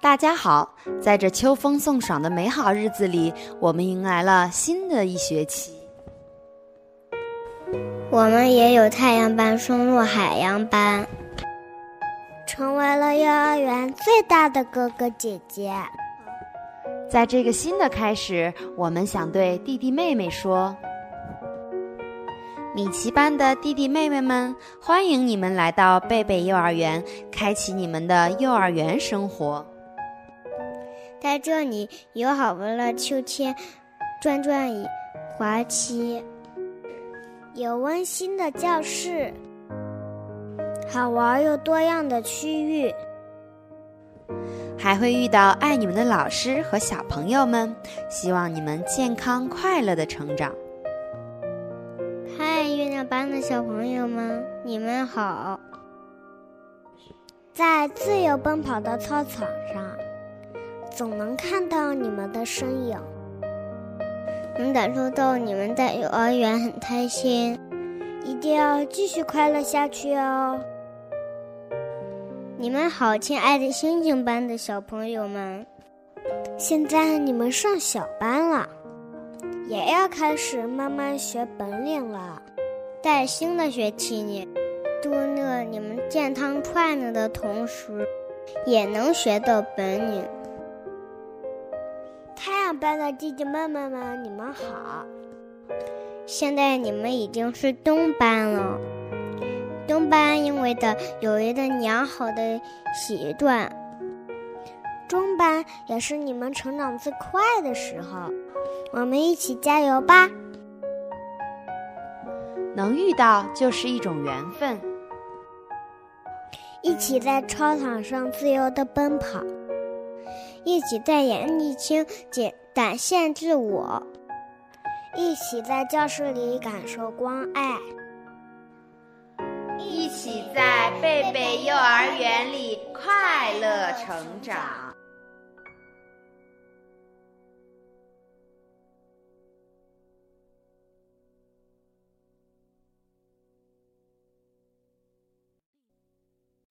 大家好，在这秋风送爽的美好日子里，我们迎来了新的一学期。我们也有太阳班升入海洋班，成为了幼儿园最大的哥哥姐姐。在这个新的开始，我们想对弟弟妹妹说：米奇班的弟弟妹妹们，欢迎你们来到贝贝幼儿园，开启你们的幼儿园生活。在这里有好玩的秋千、转转椅、滑梯，有温馨的教室，好玩又多样的区域，还会遇到爱你们的老师和小朋友们。希望你们健康快乐的成长。班的小朋友们，你们好！在自由奔跑的操场上。总能看到你们的身影，能感受到你们在幼儿园很开心，一定要继续快乐下去哦！你们好，亲爱的星星班的小朋友们，现在你们上小班了，也要开始慢慢学本领了。在新的学期里，祝乐你们健康快乐的同时，也能学到本领。太阳班的弟弟妹妹们，你们好！现在你们已经是冬班了。冬班因为的有一个良好的习惯，中班也是你们成长最快的时候。我们一起加油吧！能遇到就是一种缘分。一起在操场上自由的奔跑。一起在眼里清展展现自我，一起在教室里感受关爱，一起在贝贝幼儿园里快乐成长。